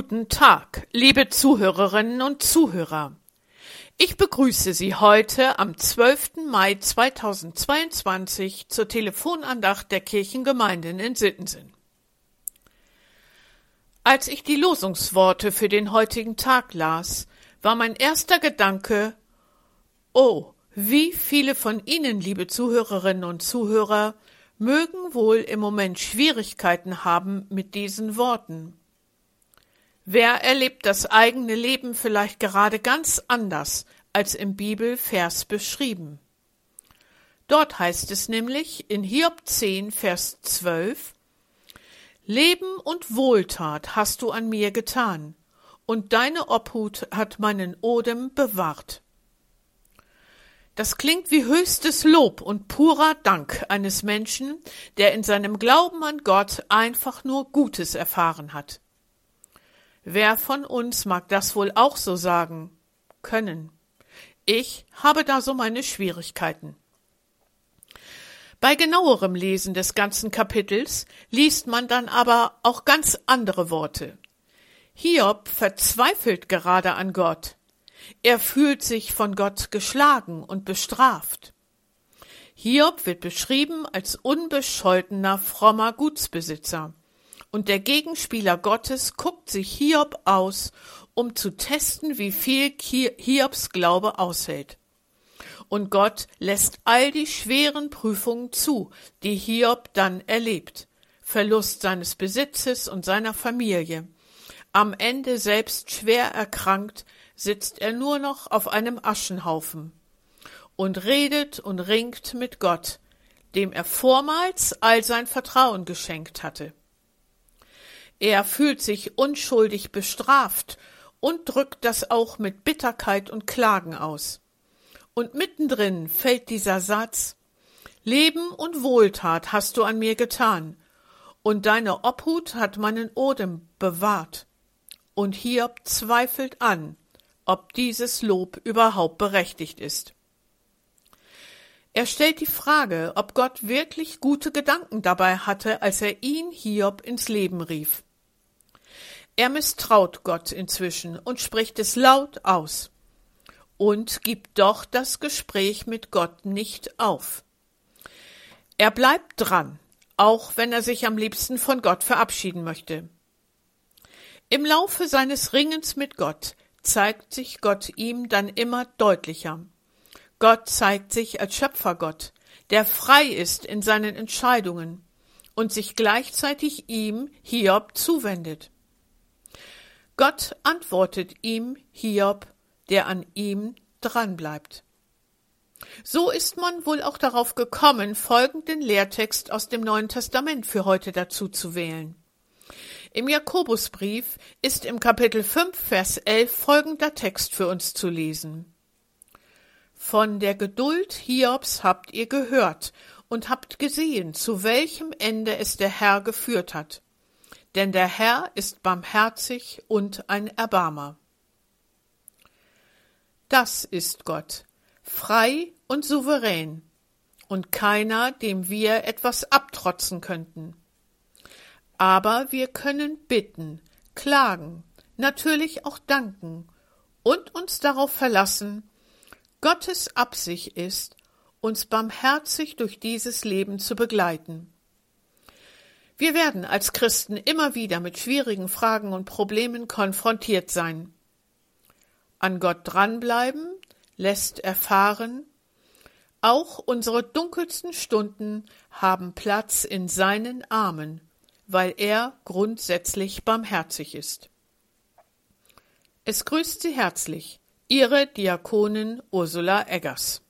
Guten Tag, liebe Zuhörerinnen und Zuhörer. Ich begrüße Sie heute am 12. Mai 2022 zur Telefonandacht der Kirchengemeinden in Sittensen. Als ich die Losungsworte für den heutigen Tag las, war mein erster Gedanke, oh, wie viele von Ihnen, liebe Zuhörerinnen und Zuhörer, mögen wohl im Moment Schwierigkeiten haben mit diesen Worten. Wer erlebt das eigene Leben vielleicht gerade ganz anders als im Bibelvers beschrieben? Dort heißt es nämlich in Hiob 10, Vers 12, Leben und Wohltat hast du an mir getan, und deine Obhut hat meinen Odem bewahrt. Das klingt wie höchstes Lob und purer Dank eines Menschen, der in seinem Glauben an Gott einfach nur Gutes erfahren hat. Wer von uns mag das wohl auch so sagen können? Ich habe da so meine Schwierigkeiten. Bei genauerem Lesen des ganzen Kapitels liest man dann aber auch ganz andere Worte. Hiob verzweifelt gerade an Gott. Er fühlt sich von Gott geschlagen und bestraft. Hiob wird beschrieben als unbescholtener, frommer Gutsbesitzer. Und der Gegenspieler Gottes guckt sich Hiob aus, um zu testen, wie viel Hiobs Glaube aushält. Und Gott lässt all die schweren Prüfungen zu, die Hiob dann erlebt. Verlust seines Besitzes und seiner Familie. Am Ende selbst schwer erkrankt, sitzt er nur noch auf einem Aschenhaufen und redet und ringt mit Gott, dem er vormals all sein Vertrauen geschenkt hatte. Er fühlt sich unschuldig bestraft und drückt das auch mit Bitterkeit und Klagen aus. Und mittendrin fällt dieser Satz Leben und Wohltat hast du an mir getan, und deine Obhut hat meinen Odem bewahrt. Und Hiob zweifelt an, ob dieses Lob überhaupt berechtigt ist. Er stellt die Frage, ob Gott wirklich gute Gedanken dabei hatte, als er ihn Hiob ins Leben rief. Er misstraut Gott inzwischen und spricht es laut aus und gibt doch das Gespräch mit Gott nicht auf. Er bleibt dran, auch wenn er sich am liebsten von Gott verabschieden möchte. Im Laufe seines Ringens mit Gott zeigt sich Gott ihm dann immer deutlicher. Gott zeigt sich als Schöpfergott, der frei ist in seinen Entscheidungen und sich gleichzeitig ihm Hiob zuwendet. Gott antwortet ihm Hiob, der an ihm dranbleibt. So ist man wohl auch darauf gekommen, folgenden Lehrtext aus dem Neuen Testament für heute dazu zu wählen. Im Jakobusbrief ist im Kapitel 5, Vers 11 folgender Text für uns zu lesen. Von der Geduld Hiobs habt ihr gehört und habt gesehen, zu welchem Ende es der Herr geführt hat. Denn der Herr ist barmherzig und ein Erbarmer. Das ist Gott, frei und souverän, und keiner, dem wir etwas abtrotzen könnten. Aber wir können bitten, klagen, natürlich auch danken und uns darauf verlassen, Gottes Absicht ist, uns barmherzig durch dieses Leben zu begleiten. Wir werden als Christen immer wieder mit schwierigen Fragen und Problemen konfrontiert sein. An Gott dranbleiben lässt erfahren, auch unsere dunkelsten Stunden haben Platz in seinen Armen weil er grundsätzlich barmherzig ist. Es grüßt Sie herzlich Ihre Diakonin Ursula Eggers.